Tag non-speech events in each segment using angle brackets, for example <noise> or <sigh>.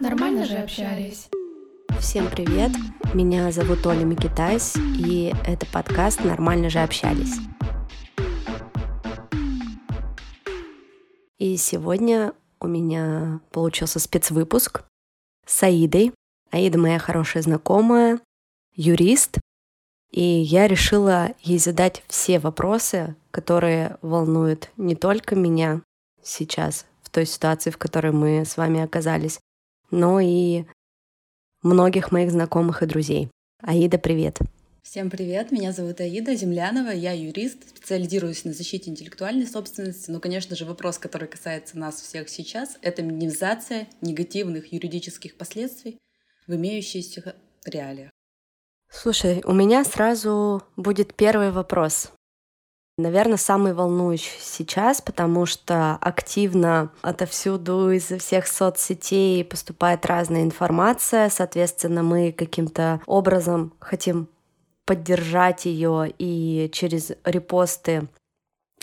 Нормально же общались. Всем привет, меня зовут Оля Микитайс, и это подкаст «Нормально же общались». И сегодня у меня получился спецвыпуск с Аидой. Аида моя хорошая знакомая, юрист, и я решила ей задать все вопросы, которые волнуют не только меня сейчас, в той ситуации, в которой мы с вами оказались, но и многих моих знакомых и друзей. Аида, привет! Всем привет, меня зовут Аида Землянова, я юрист, специализируюсь на защите интеллектуальной собственности. Но, конечно же, вопрос, который касается нас всех сейчас, это минимизация негативных юридических последствий в имеющихся реалиях. Слушай, у меня сразу будет первый вопрос. Наверное, самый волнующий сейчас, потому что активно отовсюду из всех соцсетей поступает разная информация. Соответственно, мы каким-то образом хотим поддержать ее и через репосты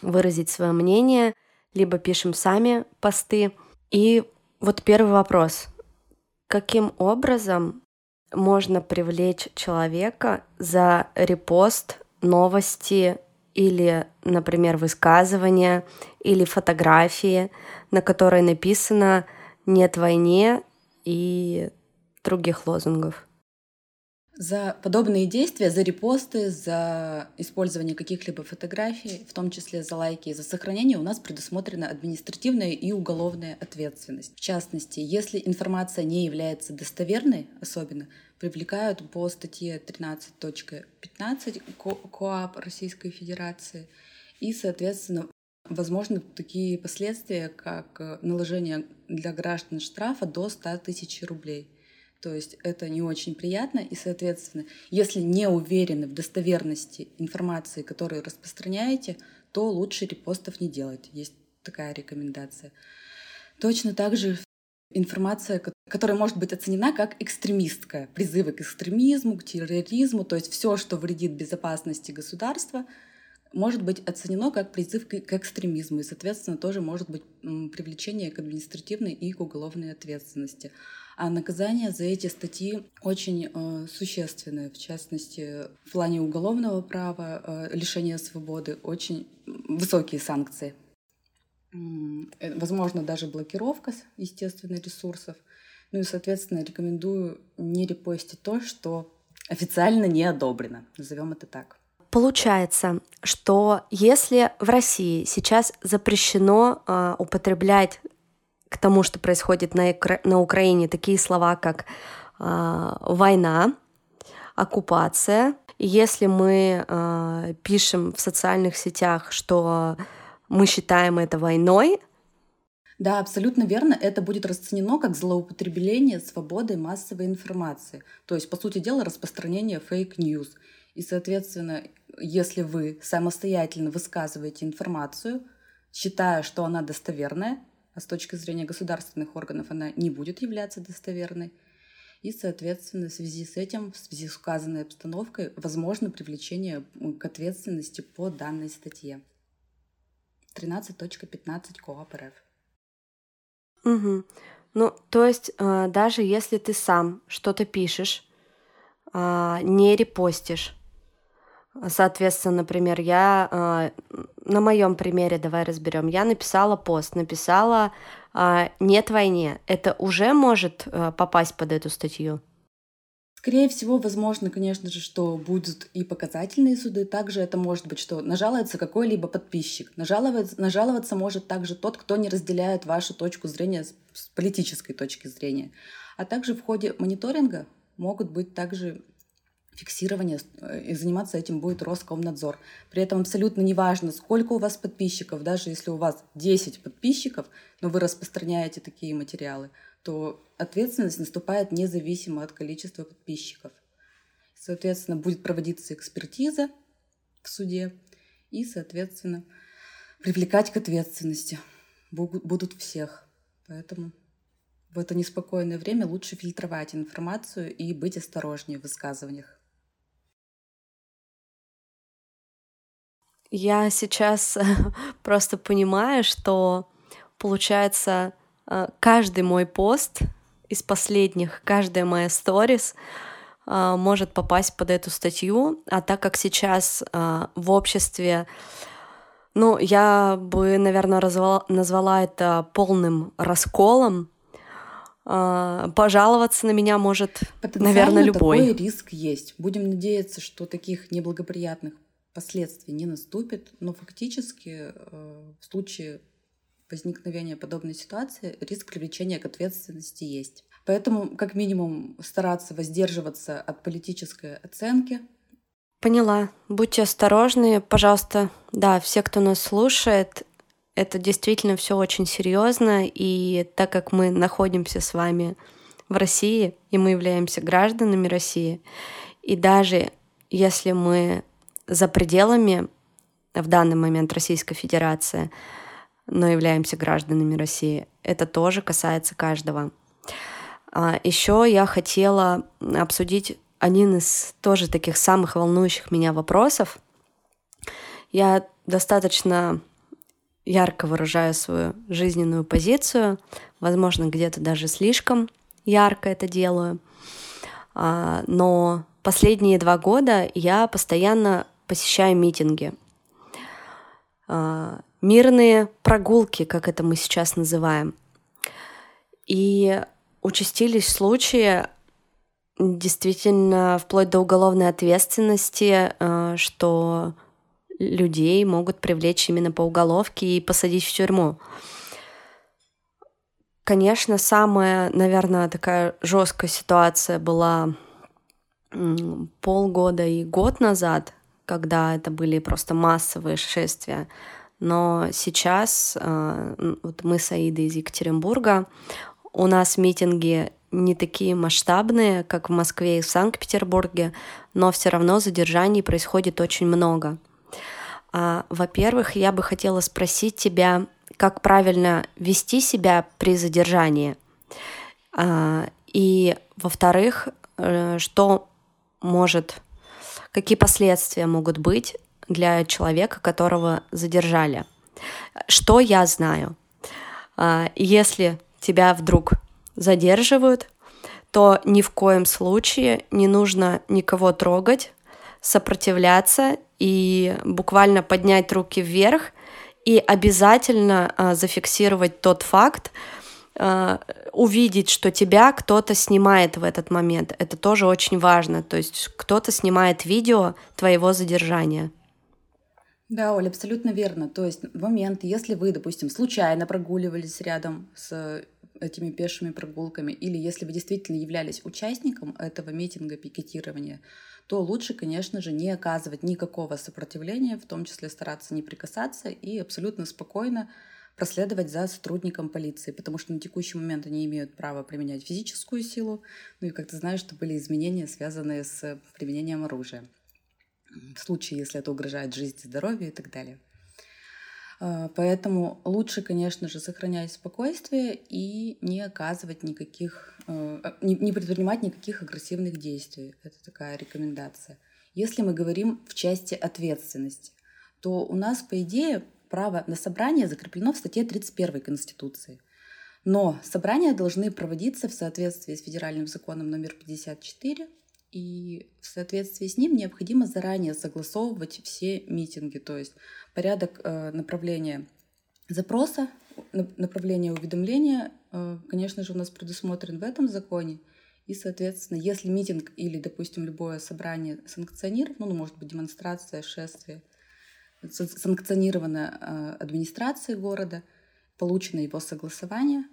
выразить свое мнение, либо пишем сами посты. И вот первый вопрос. Каким образом можно привлечь человека за репост новости или, например, высказывания или фотографии, на которой написано «нет войне» и других лозунгов. За подобные действия, за репосты, за использование каких-либо фотографий, в том числе за лайки и за сохранение, у нас предусмотрена административная и уголовная ответственность. В частности, если информация не является достоверной, особенно, привлекают по статье 13.15 КОАП Российской Федерации. И, соответственно, возможны такие последствия, как наложение для граждан штрафа до 100 тысяч рублей – то есть это не очень приятно, и, соответственно, если не уверены в достоверности информации, которую распространяете, то лучше репостов не делать. Есть такая рекомендация. Точно так же информация, которая может быть оценена как экстремистская, призывы к экстремизму, к терроризму, то есть все, что вредит безопасности государства, может быть оценено как призыв к экстремизму и, соответственно, тоже может быть привлечение к административной и к уголовной ответственности. А наказания за эти статьи очень э, существенные, в частности, в плане уголовного права, э, лишения свободы, очень высокие санкции. Э, возможно, даже блокировка, естественно, ресурсов. Ну и, соответственно, рекомендую не репостить то, что официально не одобрено. Назовем это так. Получается, что если в России сейчас запрещено э, употреблять к тому, что происходит на, на Украине, такие слова, как э, война, оккупация. Если мы э, пишем в социальных сетях, что мы считаем это войной, да, абсолютно верно. Это будет расценено как злоупотребление свободой массовой информации. То есть, по сути дела, распространение fake news. И, соответственно, если вы самостоятельно высказываете информацию, считая, что она достоверная, а с точки зрения государственных органов она не будет являться достоверной. И, соответственно, в связи с этим, в связи с указанной обстановкой, возможно привлечение к ответственности по данной статье. 13.15 КоАП РФ. Угу. Ну, то есть, э, даже если ты сам что-то пишешь, э, не репостишь, Соответственно, например, я э, на моем примере давай разберем. Я написала пост, написала э, нет войне. Это уже может э, попасть под эту статью? Скорее всего, возможно, конечно же, что будут и показательные суды. Также это может быть, что нажалуется какой-либо подписчик. Нажаловаться, нажаловаться может также тот, кто не разделяет вашу точку зрения с политической точки зрения. А также в ходе мониторинга могут быть также фиксирование, э, и заниматься этим будет Роскомнадзор. При этом абсолютно неважно, сколько у вас подписчиков, даже если у вас 10 подписчиков, но вы распространяете такие материалы, то ответственность наступает независимо от количества подписчиков. Соответственно, будет проводиться экспертиза в суде, и, соответственно, привлекать к ответственности будут всех. Поэтому в это неспокойное время лучше фильтровать информацию и быть осторожнее в высказываниях. Я сейчас <laughs> просто понимаю, что получается э, каждый мой пост из последних, каждая моя сторис э, может попасть под эту статью, а так как сейчас э, в обществе ну, я бы, наверное, назвала, назвала это полным расколом. Пожаловаться на меня может, наверное, любой. такой риск есть. Будем надеяться, что таких неблагоприятных последствий не наступит, но фактически в случае возникновения подобной ситуации риск привлечения к ответственности есть. Поэтому, как минимум, стараться воздерживаться от политической оценки. Поняла. Будьте осторожны, пожалуйста. Да, все, кто нас слушает, это действительно все очень серьезно, и так как мы находимся с вами в России, и мы являемся гражданами России, и даже если мы за пределами в данный момент Российской Федерации, но являемся гражданами России. Это тоже касается каждого. А, Еще я хотела обсудить один из тоже таких самых волнующих меня вопросов. Я достаточно ярко выражаю свою жизненную позицию, возможно, где-то даже слишком ярко это делаю. А, но последние два года я постоянно посещаю митинги. Мирные прогулки, как это мы сейчас называем. И участились случаи действительно вплоть до уголовной ответственности, э, что людей могут привлечь именно по уголовке и посадить в тюрьму. Конечно, самая, наверное, такая жесткая ситуация была полгода и год назад, когда это были просто массовые шествия. Но сейчас э, вот мы с Аидой из Екатеринбурга, у нас митинги не такие масштабные, как в Москве и в Санкт-Петербурге, но все равно задержаний происходит очень много. А, во-первых, я бы хотела спросить тебя, как правильно вести себя при задержании. А, и, во-вторых, э, что может, какие последствия могут быть для человека, которого задержали. Что я знаю? А, если тебя вдруг задерживают, то ни в коем случае не нужно никого трогать, сопротивляться и буквально поднять руки вверх и обязательно а, зафиксировать тот факт, а, увидеть, что тебя кто-то снимает в этот момент. Это тоже очень важно. То есть кто-то снимает видео твоего задержания. Да, Оля, абсолютно верно. То есть в момент, если вы, допустим, случайно прогуливались рядом с этими пешими прогулками, или если вы действительно являлись участником этого митинга, пикетирования, то лучше, конечно же, не оказывать никакого сопротивления, в том числе стараться не прикасаться и абсолютно спокойно проследовать за сотрудником полиции, потому что на текущий момент они имеют право применять физическую силу, ну и, как ты знаешь, что были изменения, связанные с применением оружия в случае, если это угрожает жизни, здоровью и так далее. А, поэтому лучше, конечно же, сохранять спокойствие и не оказывать никаких, э, а, не предпринимать никаких агрессивных действий. Это такая рекомендация. Если мы говорим в части ответственности, то у нас, по идее, право на собрание закреплено в статье 31 Конституции. Но собрания должны проводиться в соответствии с федеральным законом номер 54 и в соответствии с ним необходимо заранее согласовывать все митинги, то есть порядок э, направления запроса, направления уведомления, э, конечно же, у нас предусмотрен в этом законе. И, соответственно, если митинг или, допустим, любое собрание санкционировано, ну, может быть, демонстрация, шествие, санкционировано э, администрацией города, получено его согласование,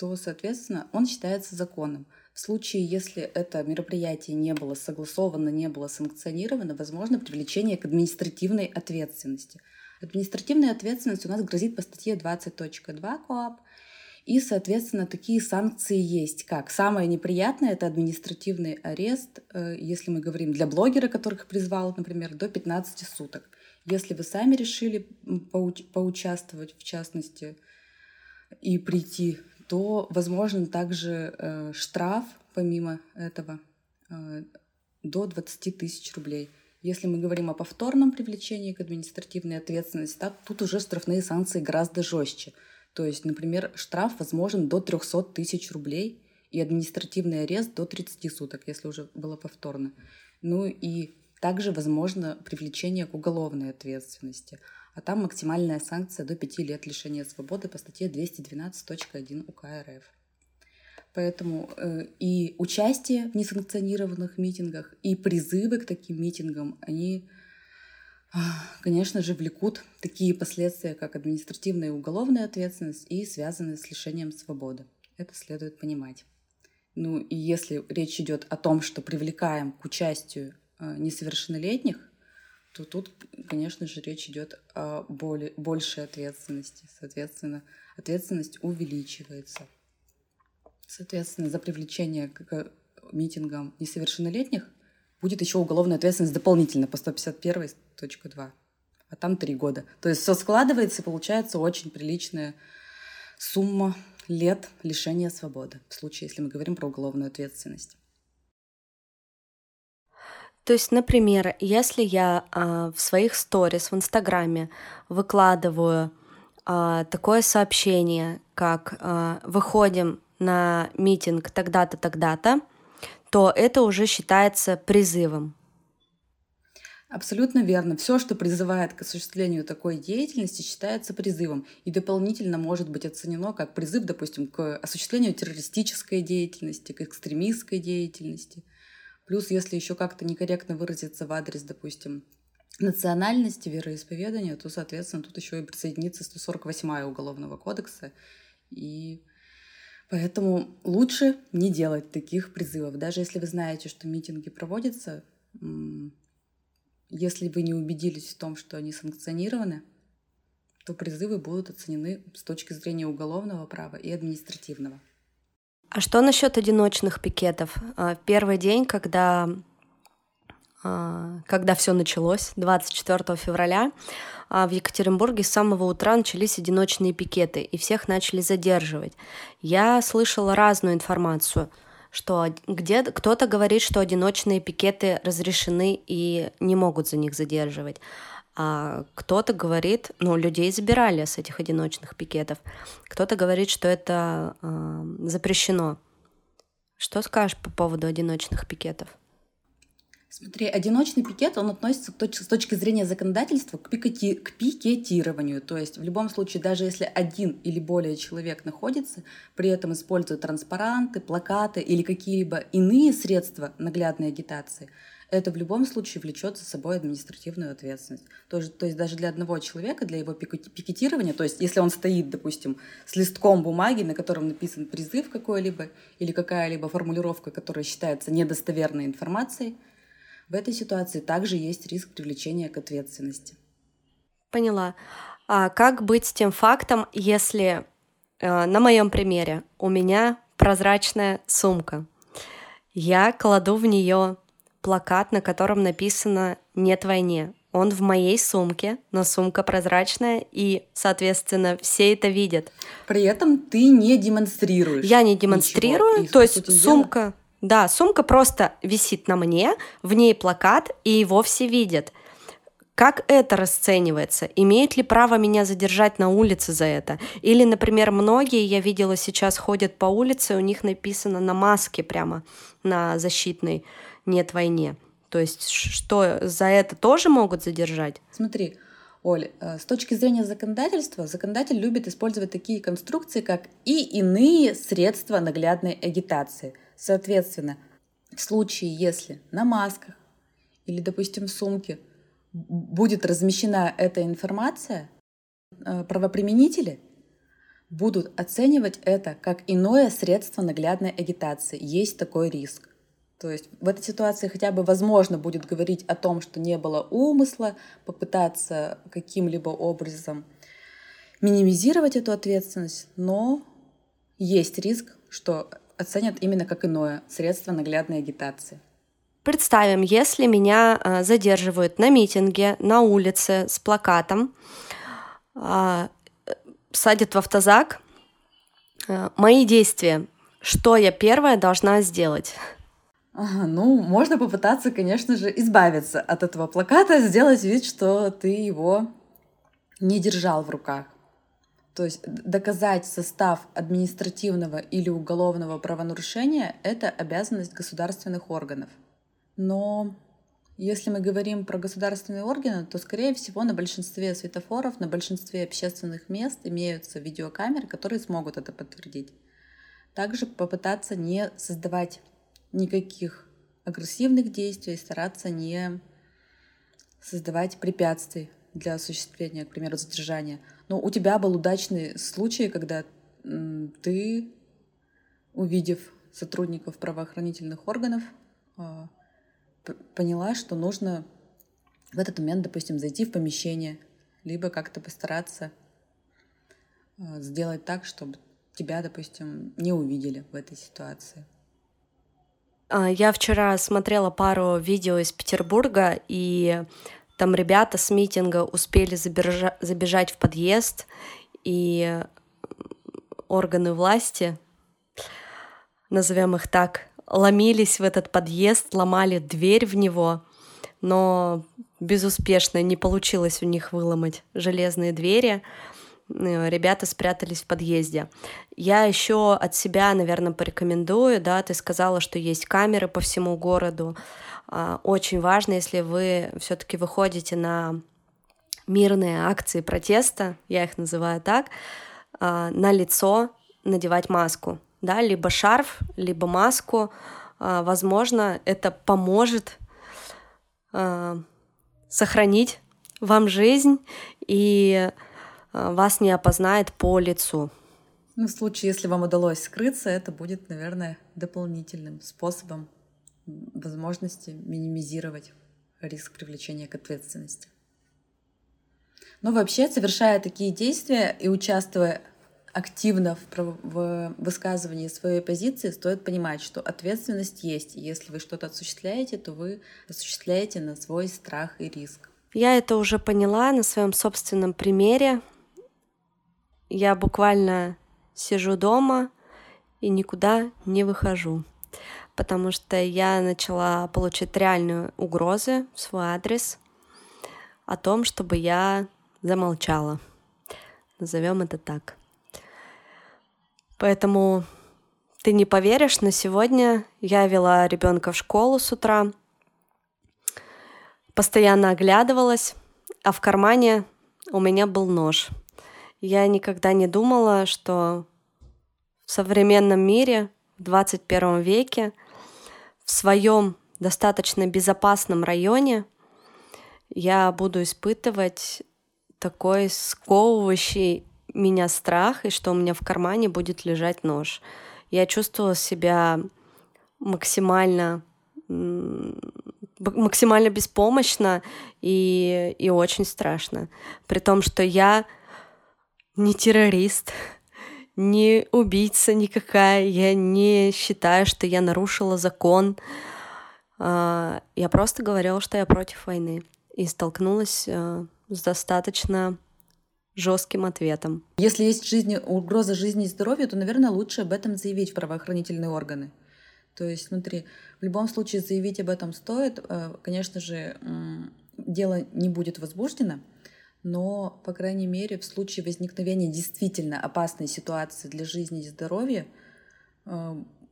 то, соответственно, он считается законом. В случае, если это мероприятие не было согласовано, не было санкционировано, возможно привлечение к административной ответственности. Административная ответственность у нас грозит по статье 20.2 КОАП. И, соответственно, такие санкции есть. Как? Самое неприятное — это административный арест, э, если мы говорим для блогера, которых призвал, например, до 15 суток. Если вы сами решили поуч- поучаствовать, в частности, и прийти то возможен также э, штраф, помимо этого, э, до 20 тысяч рублей. Если мы говорим о повторном привлечении к административной ответственности, так, тут уже штрафные санкции гораздо жестче. То есть, например, штраф возможен до 300 тысяч рублей и административный арест до 30 суток, если уже было повторно. Ну и также возможно привлечение к уголовной ответственности. А там максимальная санкция до 5 лет лишения свободы по статье 212.1 УК РФ. Поэтому э, и участие в несанкционированных митингах, и призывы к таким митингам, они, э, конечно же, влекут такие последствия, как административная и уголовная ответственность и связанные с лишением свободы. Это следует понимать. Ну и если речь идет о том, что привлекаем к участию э, несовершеннолетних, то тут, конечно же, речь идет о более, большей ответственности. Соответственно, ответственность увеличивается. Соответственно, за привлечение к митингам несовершеннолетних будет еще уголовная ответственность дополнительно по 151.2. А там три года. То есть все складывается и получается очень приличная сумма лет лишения свободы, в случае, если мы говорим про уголовную ответственность. То есть, например, если я а, в своих сторис в Инстаграме выкладываю а, такое сообщение, как а, «выходим на митинг тогда-то, тогда-то, то это уже считается призывом. Абсолютно верно. Все, что призывает к осуществлению такой деятельности, считается призывом и дополнительно может быть оценено как призыв, допустим, к осуществлению террористической деятельности, к экстремистской деятельности. Плюс, если еще как-то некорректно выразиться в адрес, допустим, национальности, вероисповедания, то, соответственно, тут еще и присоединится 148 Уголовного кодекса и Поэтому лучше не делать таких призывов. Даже если вы знаете, что митинги проводятся, если вы не убедились в том, что они санкционированы, то призывы будут оценены с точки зрения уголовного права и административного. А что насчет одиночных пикетов? А, первый день, когда, а, когда все началось, 24 февраля, а в Екатеринбурге с самого утра начались одиночные пикеты, и всех начали задерживать. Я слышала разную информацию, что где кто-то говорит, что одиночные пикеты разрешены и не могут за них задерживать. А кто-то говорит, ну, людей забирали с этих одиночных пикетов. Кто-то говорит, что это э, запрещено. Что скажешь по поводу одиночных пикетов? Смотри, одиночный пикет, он относится с точки зрения законодательства к, пикети, к пикетированию. То есть в любом случае, даже если один или более человек находится, при этом используют транспаранты, плакаты или какие-либо иные средства наглядной агитации, это в любом случае влечет за собой административную ответственность. То то есть даже для одного человека, для его пикетирования, то есть если он стоит, допустим, с листком бумаги, на котором написан призыв какой-либо или какая-либо формулировка, которая считается недостоверной информацией, в этой ситуации также есть риск привлечения к ответственности. Поняла. А как быть с тем фактом, если э, на моем примере у меня прозрачная сумка, я кладу в нее плакат, на котором написано «Нет войне». Он в моей сумке, но сумка прозрачная, и, соответственно, все это видят. При этом ты не демонстрируешь. Я не демонстрирую, то есть сумка, да, сумка просто висит на мне, в ней плакат, и его все видят. Как это расценивается? Имеет ли право меня задержать на улице за это? Или, например, многие, я видела, сейчас ходят по улице, у них написано на маске прямо, на защитной «нет войне». То есть что, за это тоже могут задержать? Смотри, Оль, э, с точки зрения законодательства, законодатель любит использовать такие конструкции, как и иные средства наглядной агитации – Соответственно, в случае, если на масках или, допустим, в сумке будет размещена эта информация, э, правоприменители будут оценивать это как иное средство наглядной агитации. Есть такой риск. То есть в этой ситуации хотя бы возможно будет говорить о том, что не было умысла, попытаться каким-либо образом минимизировать эту ответственность, но есть риск, что оценят именно как иное средство наглядной агитации. Представим, если меня э, задерживают на митинге, на улице с плакатом, э, садят в автозак, э, мои действия, что я первое должна сделать? Ага, ну, можно попытаться, конечно же, избавиться от этого плаката, сделать вид, что ты его не держал в руках. То есть доказать состав административного или уголовного правонарушения — это обязанность государственных органов. Но если мы говорим про государственные органы, то, скорее всего, на большинстве светофоров, на большинстве общественных мест имеются видеокамеры, которые смогут это подтвердить. Также попытаться не создавать никаких агрессивных действий, стараться не создавать препятствий для осуществления, к примеру, задержания. Но у тебя был удачный случай, когда ты, увидев сотрудников правоохранительных органов, а, поняла, что нужно в этот момент, допустим, зайти в помещение, либо как-то постараться а, сделать так, чтобы тебя, допустим, не увидели в этой ситуации. А, я вчера смотрела пару видео из Петербурга, и там ребята с митинга успели забежа- забежать в подъезд, и органы власти, назовем их так, ломились в этот подъезд, ломали дверь в него, но безуспешно не получилось у них выломать железные двери. Э, ребята спрятались в подъезде. Я еще от себя, наверное, порекомендую, да, ты сказала, что есть камеры по всему городу. А, очень важно, если вы все-таки выходите на мирные акции протеста, я их называю так, а, на лицо надевать маску, да, либо шарф, либо маску. А, возможно, это поможет сохранить вам жизнь и вас не опознает по лицу. Ну, в случае, если вам удалось скрыться, это будет, наверное, дополнительным способом возможности минимизировать риск привлечения к ответственности. Но вообще, совершая такие действия и участвуя активно в, в высказывании своей позиции, стоит понимать, что ответственность есть. И если вы что-то осуществляете, то вы осуществляете на свой страх и риск. Я это уже поняла на своем собственном примере я буквально сижу дома и никуда не выхожу, потому что я начала получать реальные угрозы в свой адрес о том, чтобы я замолчала. Назовем это так. Поэтому ты не поверишь, но сегодня я вела ребенка в школу с утра, постоянно оглядывалась, а в кармане у меня был нож — я никогда не думала, что в современном мире, в 21 веке, в своем достаточно безопасном районе я буду испытывать такой сковывающий меня страх, и что у меня в кармане будет лежать нож. Я чувствовала себя максимально максимально беспомощно и, и очень страшно. При том, что я не террорист, не убийца никакая, я не считаю, что я нарушила закон. А, я просто говорила, что я против войны и столкнулась э, с достаточно жестким ответом. Если есть жизни, угроза жизни и здоровью, то, наверное, лучше об этом заявить в правоохранительные органы. То есть, смотри, в любом случае заявить об этом стоит. Э, конечно же, дело не будет возбуждено, но, по крайней мере, в случае возникновения действительно опасной ситуации для жизни и здоровья, э,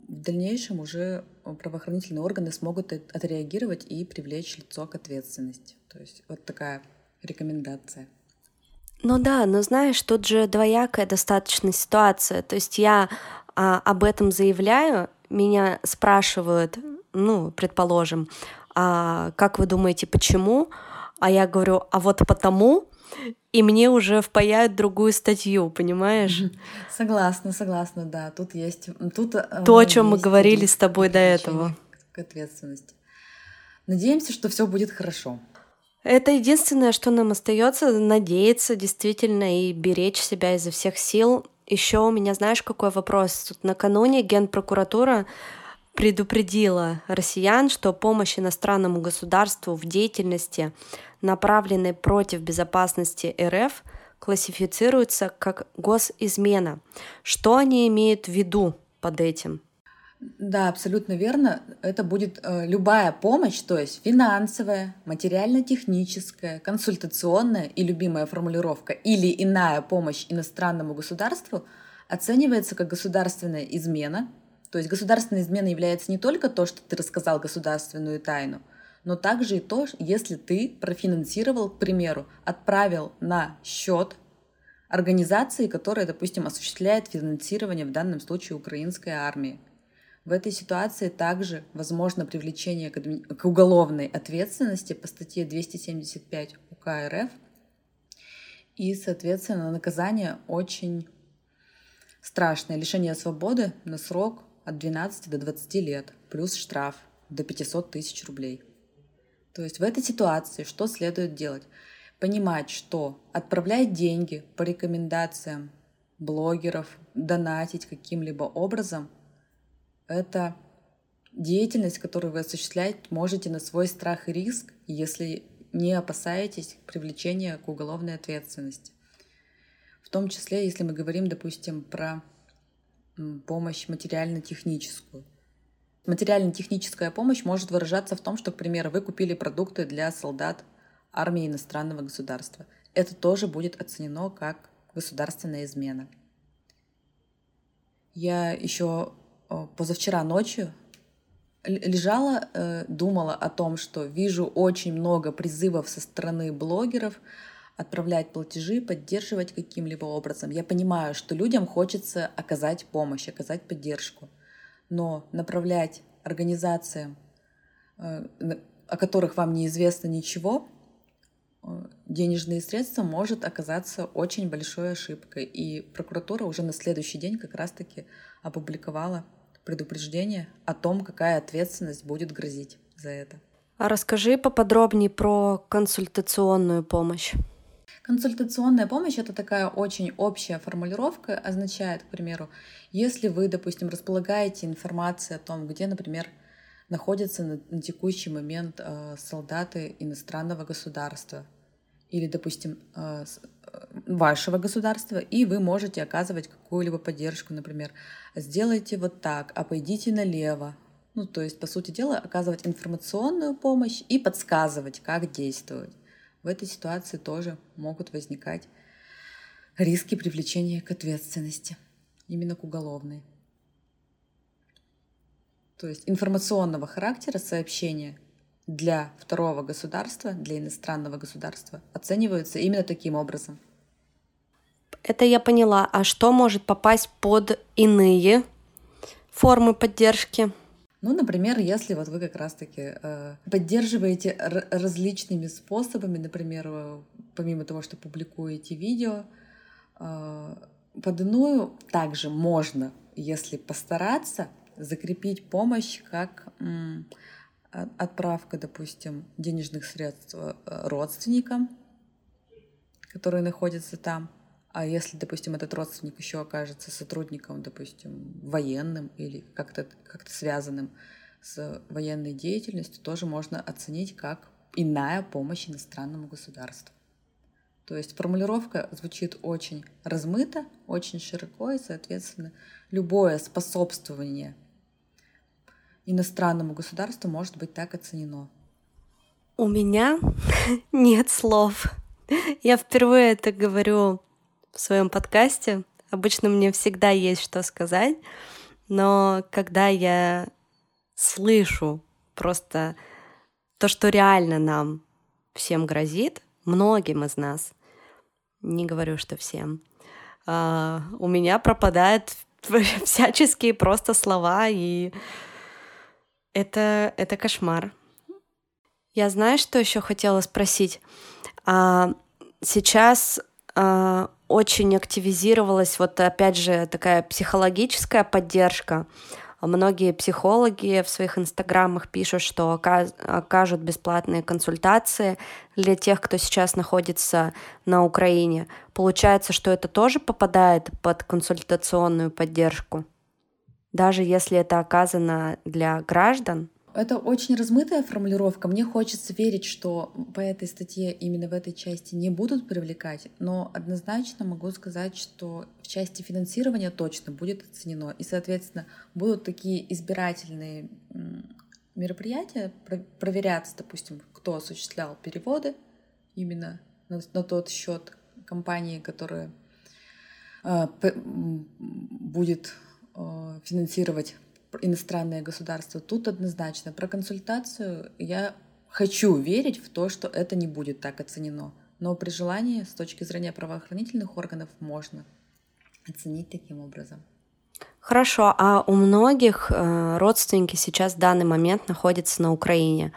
в дальнейшем уже правоохранительные органы смогут отреагировать и привлечь лицо к ответственности. То есть вот такая рекомендация. Ну да, но знаешь, тут же двоякая достаточно ситуация. То есть я а, об этом заявляю, меня спрашивают, ну, предположим, а как вы думаете, почему? А я говорю, а вот потому, и мне уже впаяют другую статью, понимаешь? Согласна, согласна, да. Тут есть... Тут, э, То, о чем мы говорили с тобой до этого. К ответственности. Надеемся, что все будет хорошо. Это единственное, что нам остается, надеяться действительно и беречь себя изо всех сил. Еще у меня, знаешь, какой вопрос? Тут накануне Генпрокуратура предупредила россиян, что помощь иностранному государству в деятельности направленные против безопасности РФ, классифицируются как госизмена. Что они имеют в виду под этим? Да, абсолютно верно. Это будет э, любая помощь, то есть финансовая, материально-техническая, консультационная и любимая формулировка или иная помощь иностранному государству оценивается как государственная измена. То есть государственная измена является не только то, что ты рассказал государственную тайну, но также и то, если ты профинансировал, к примеру, отправил на счет организации, которая, допустим, осуществляет финансирование в данном случае украинской армии. В этой ситуации также возможно привлечение к, уголовной ответственности по статье 275 УК РФ. И, соответственно, наказание очень страшное. Лишение свободы на срок от 12 до 20 лет, плюс штраф до 500 тысяч рублей. То есть в этой ситуации что следует делать? Понимать, что отправлять деньги по рекомендациям блогеров, донатить каким-либо образом – это деятельность, которую вы осуществляете, можете на свой страх и риск, если не опасаетесь привлечения к уголовной ответственности. В том числе, если мы говорим, допустим, про помощь материально-техническую. Материально-техническая помощь может выражаться в том, что, к примеру, вы купили продукты для солдат армии иностранного государства. Это тоже будет оценено как государственная измена. Я еще Э, позавчера ночью лежала, э, думала о том, что вижу очень много призывов со стороны блогеров отправлять платежи, поддерживать каким-либо образом. Я понимаю, что людям хочется оказать помощь, оказать поддержку, но направлять организациям, э, о которых вам неизвестно ничего, денежные средства может оказаться очень большой ошибкой. И прокуратура уже на следующий день как раз-таки опубликовала предупреждение о том, какая ответственность будет грозить за это. А расскажи поподробнее про консультационную помощь. Консультационная помощь — это такая очень общая формулировка, означает, к примеру, если вы, допустим, располагаете информацией о том, где, например, находятся на, на текущий момент э, солдаты иностранного государства или, допустим, э, вашего государства, и вы можете оказывать какую-либо поддержку, например, сделайте вот так, а пойдите налево. Ну, то есть, по сути дела, оказывать информационную помощь и подсказывать, как действовать. В этой ситуации тоже могут возникать риски привлечения к ответственности, именно к уголовной. То есть информационного характера сообщения для второго государства, для иностранного государства оцениваются именно таким образом. Это я поняла. А что может попасть под иные формы поддержки? Ну, например, если вот вы как раз-таки э, поддерживаете различными способами, например, э, помимо того, что публикуете видео, э, под иную также можно, если постараться, закрепить помощь как отправка, допустим, денежных средств э, родственникам, которые находятся там. А если, допустим, этот родственник еще окажется сотрудником, допустим, военным или как-то как связанным с военной деятельностью, тоже можно оценить как иная помощь иностранному государству. То есть формулировка звучит очень размыто, очень широко, и, соответственно, любое способствование иностранному государству может быть так оценено. У меня <laughs> нет слов. Я впервые это говорю в своем подкасте. Обычно мне всегда есть что сказать, но когда я слышу просто то, что реально нам всем грозит, многим из нас, не говорю, что всем, а, у меня пропадают <laughs> всяческие просто слова, и это, это кошмар. Я знаю, что еще хотела спросить. А, сейчас а, очень активизировалась вот опять же такая психологическая поддержка. Многие психологи в своих инстаграмах пишут, что окажут бесплатные консультации для тех, кто сейчас находится на Украине. Получается, что это тоже попадает под консультационную поддержку, даже если это оказано для граждан. Это очень размытая формулировка. Мне хочется верить, что по этой статье именно в этой части не будут привлекать, но однозначно могу сказать, что в части финансирования точно будет оценено. И, соответственно, будут такие избирательные мероприятия, проверяться, допустим, кто осуществлял переводы именно на, тот счет компании, которая э, будет э, финансировать иностранное государство. Тут однозначно про консультацию я хочу верить в то, что это не будет так оценено. Но при желании, с точки зрения правоохранительных органов, можно оценить таким образом. Хорошо, а у многих э, родственники сейчас в данный момент находятся на Украине.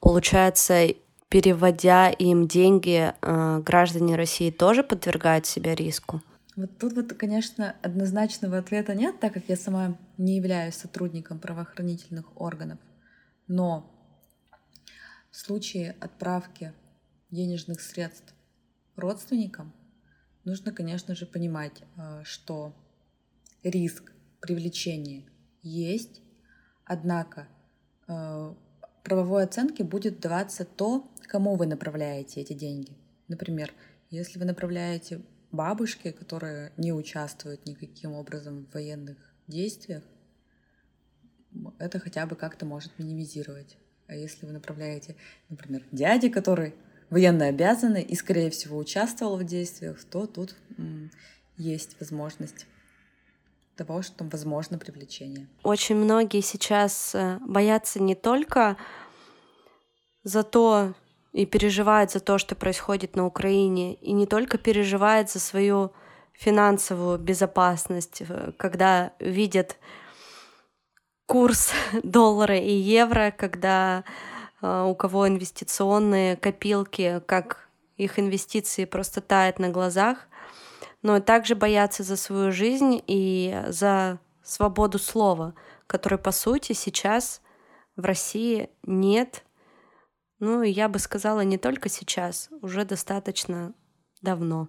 Получается, переводя им деньги, э, граждане России тоже подвергают себя риску? Вот тут вот, конечно, однозначного ответа нет, так как я сама не являюсь сотрудником правоохранительных органов. Но в случае отправки денежных средств родственникам нужно, конечно же, понимать, э, что риск привлечения есть, однако э, правовой оценке будет даваться то, кому вы направляете эти деньги. Например, если вы направляете бабушки, которые не участвуют никаким образом в военных действиях, это хотя бы как-то может минимизировать. А если вы направляете, например, дяде, который военно обязанный и, скорее всего, участвовал в действиях, то тут есть возможность того, что возможно привлечение. Очень многие сейчас э, боятся не только за то, и переживает за то, что происходит на Украине, и не только переживает за свою финансовую безопасность, э, когда видят курс <laughs> доллара и евро, когда э, у кого инвестиционные копилки, как их инвестиции просто тают на глазах, но также боятся за свою жизнь и за свободу слова, которой, по сути, сейчас в России нет ну, я бы сказала, не только сейчас, уже достаточно давно,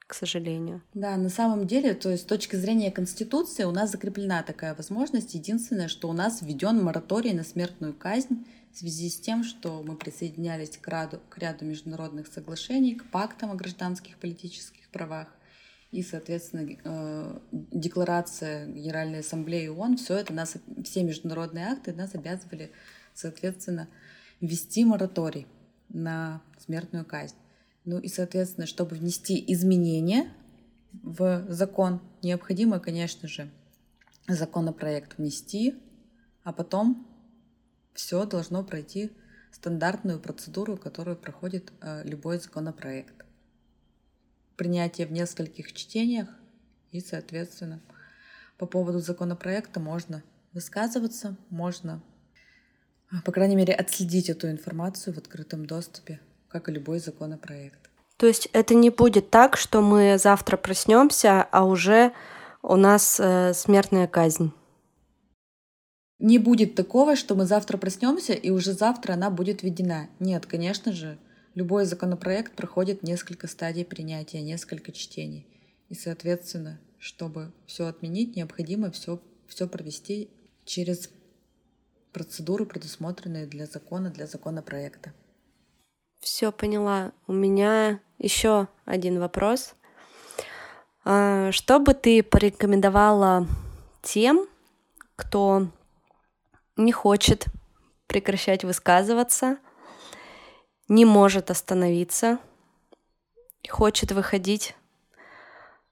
к сожалению. Да, на самом деле, то есть с точки зрения Конституции у нас закреплена такая возможность. Единственное, что у нас введен мораторий на смертную казнь в связи с тем, что мы присоединялись к ряду, к ряду международных соглашений, к пактам о гражданских политических правах и, соответственно, э, декларация Генеральной Ассамблеи ООН, все это нас, все международные акты нас обязывали, соответственно, ввести мораторий на смертную казнь. Ну и, соответственно, чтобы внести изменения в закон, необходимо, конечно же, законопроект внести, а потом все должно пройти стандартную процедуру, которую проходит э, любой законопроект. Принятие в нескольких чтениях и, соответственно, по поводу законопроекта можно высказываться, можно по крайней мере, отследить эту информацию в открытом доступе, как и любой законопроект. То есть это не будет так, что мы завтра проснемся, а уже у нас э, смертная казнь. Не будет такого, что мы завтра проснемся и уже завтра она будет введена. Нет, конечно же, любой законопроект проходит несколько стадий принятия, несколько чтений. И, соответственно, чтобы все отменить, необходимо все, все провести через процедуры, предусмотренные для закона, для законопроекта. Все поняла. У меня еще один вопрос. А, что бы ты порекомендовала тем, кто не хочет прекращать высказываться, не может остановиться, хочет выходить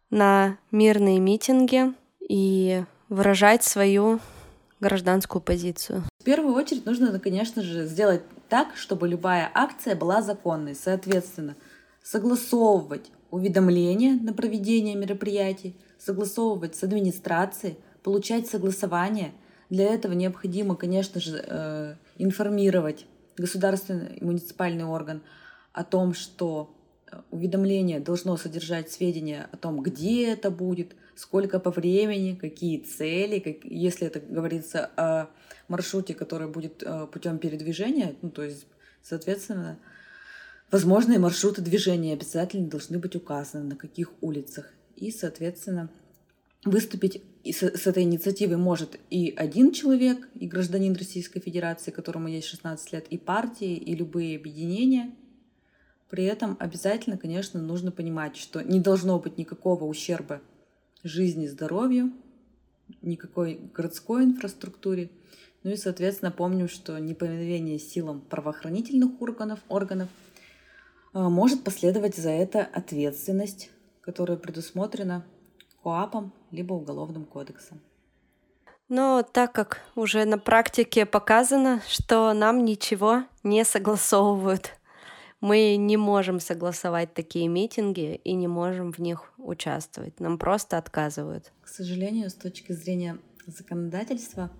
на мирные митинги и выражать свою гражданскую позицию? В первую очередь нужно, конечно же, сделать так, чтобы любая акция была законной. Соответственно, согласовывать уведомления на проведение мероприятий, согласовывать с администрацией, получать согласование. Для этого необходимо, конечно же, э, информировать государственный и муниципальный орган о том, что э, уведомление должно содержать сведения о том, где это будет, сколько по времени, какие цели, как, если это говорится о маршруте, который будет э, путем передвижения, ну, то есть, соответственно, возможные маршруты движения обязательно должны быть указаны, на каких улицах. И, соответственно, выступить с, с этой инициативой может и один человек, и гражданин Российской Федерации, которому есть 16 лет, и партии, и любые объединения. При этом обязательно, конечно, нужно понимать, что не должно быть никакого ущерба жизни, здоровью, никакой городской инфраструктуре. Ну и, соответственно, помним, что неповиновение силам правоохранительных органов, органов а, может последовать за это ответственность, которая предусмотрена КОАПом либо Уголовным кодексом. Но так как уже на практике показано, что нам ничего не согласовывают, мы не можем согласовать такие митинги и не можем в них участвовать. Нам просто отказывают. К сожалению, с точки зрения законодательства,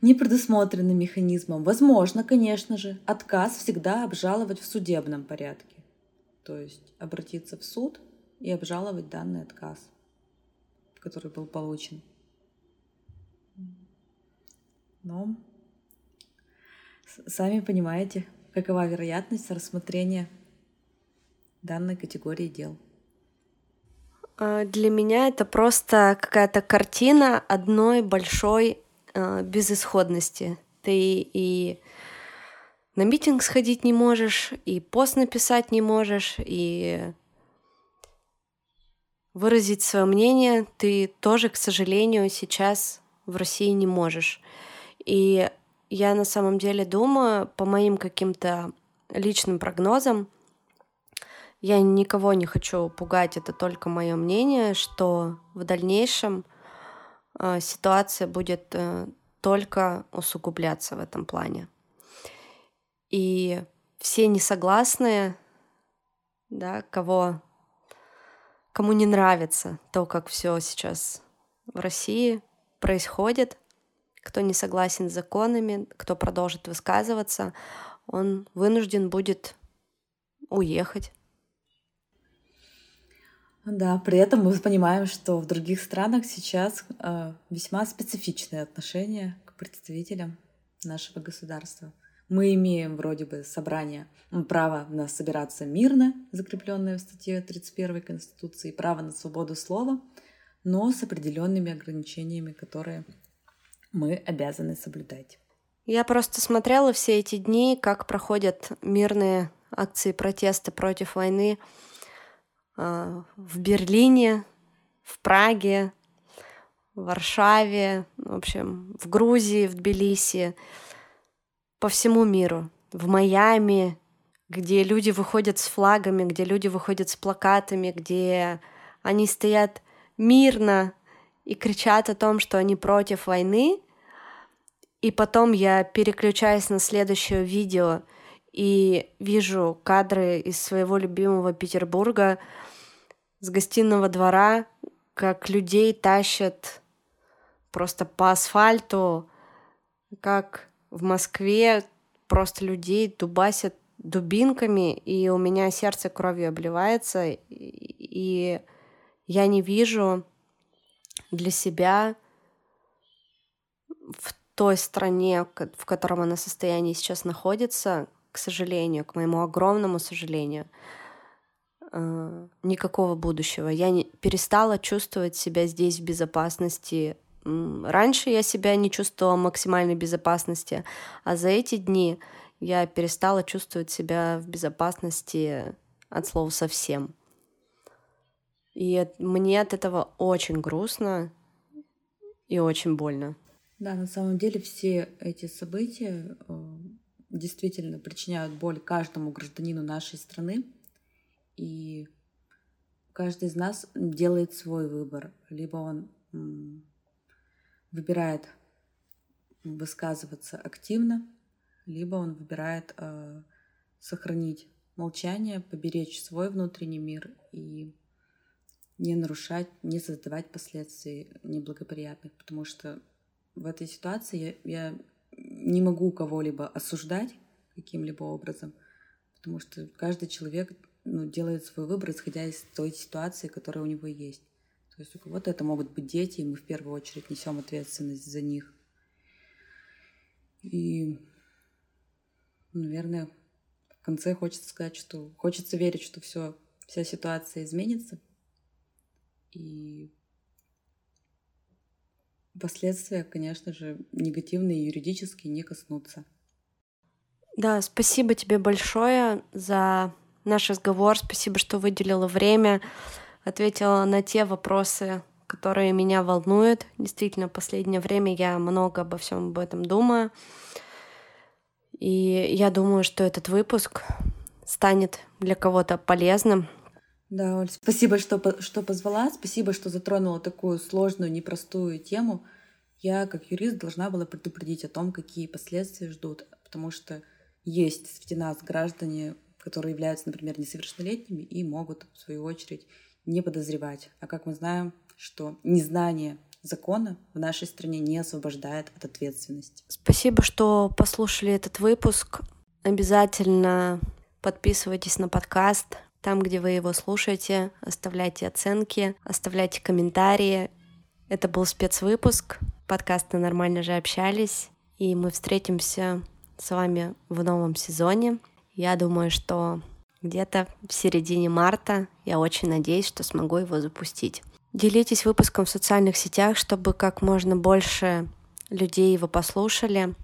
не предусмотрены механизмом. Возможно, конечно же, отказ всегда обжаловать в судебном порядке. То есть обратиться в суд и обжаловать данный отказ который был получен. Но сами понимаете, какова вероятность рассмотрения данной категории дел. А, для меня это просто какая-то картина одной большой э, безысходности. Ты и на митинг сходить не можешь, и пост написать не можешь, и выразить свое мнение ты тоже, к сожалению, сейчас в России не можешь. И я на самом деле думаю, по моим каким-то личным прогнозам, я никого не хочу пугать, это только мое мнение, что в дальнейшем э, ситуация будет э, только усугубляться в этом плане. И все несогласные, да, кого кому не нравится то, как все сейчас в России происходит, кто не согласен с законами, кто продолжит высказываться, он вынужден будет уехать. Да, при этом мы понимаем, что в других странах сейчас э, весьма специфичные отношения к представителям нашего государства. Мы имеем вроде бы собрание, право на собираться мирно, закрепленное в статье 31 Конституции, право на свободу слова, но с определенными ограничениями, которые мы обязаны соблюдать. Я просто смотрела все эти дни, как проходят мирные акции протеста против войны э, в Берлине, в Праге, в Варшаве, в общем, в Грузии, в Тбилиси по всему миру. В Майами, где люди выходят с флагами, где люди выходят с плакатами, где они стоят мирно и кричат о том, что они против войны. И потом я переключаюсь на следующее видео и вижу кадры из своего любимого Петербурга с гостиного двора, как людей тащат просто по асфальту, как в Москве просто людей дубасят дубинками, и у меня сердце кровью обливается, и я не вижу для себя в той стране, в котором она состоянии сейчас находится, к сожалению, к моему огромному сожалению, э, никакого будущего. Я не, перестала чувствовать себя здесь в безопасности Раньше я себя не чувствовала максимальной безопасности, а за эти дни я перестала чувствовать себя в безопасности от слова совсем. И мне от этого очень грустно и очень больно. Да, на самом деле все эти события э, действительно причиняют боль каждому гражданину нашей страны. И каждый из нас делает свой выбор. Либо он выбирает высказываться активно, либо он выбирает э, сохранить молчание, поберечь свой внутренний мир и не нарушать, не создавать последствий неблагоприятных, потому что в этой ситуации я, я не могу кого-либо осуждать каким-либо образом, потому что каждый человек ну, делает свой выбор, исходя из той ситуации, которая у него есть. То есть у кого-то это могут быть дети, и мы в первую очередь несем ответственность за них. И, наверное, в конце хочется сказать, что хочется верить, что все, вся ситуация изменится. И последствия, конечно же, негативные юридические не коснутся. Да, спасибо тебе большое за наш разговор. Спасибо, что выделила время, ответила на те вопросы, которые меня волнуют. Действительно, в последнее время я много обо всем об этом думаю. И я думаю, что этот выпуск станет для кого-то полезным. Да, Оль, спасибо, что, что позвала, спасибо, что затронула такую сложную, непростую тему. Я, как юрист, должна была предупредить о том, какие последствия ждут, потому что есть среди нас граждане, которые являются, например, несовершеннолетними и могут, в свою очередь, не подозревать. А как мы знаем, что незнание закона в нашей стране не освобождает от ответственности. Спасибо, что послушали этот выпуск. Обязательно подписывайтесь на подкаст. Там, где вы его слушаете, оставляйте оценки, оставляйте комментарии. Это был спецвыпуск. Подкасты «Нормально же общались». И мы встретимся с вами в новом сезоне. Я думаю, что где-то в середине марта я очень надеюсь, что смогу его запустить. Делитесь выпуском в социальных сетях, чтобы как можно больше людей его послушали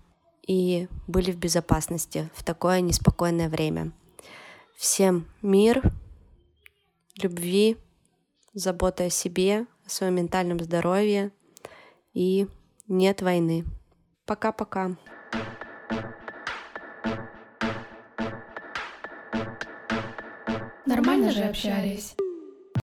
и были в безопасности в такое неспокойное время. Всем мир, любви, заботы о себе, о своем ментальном здоровье и нет войны. Пока-пока. Нормально же общались.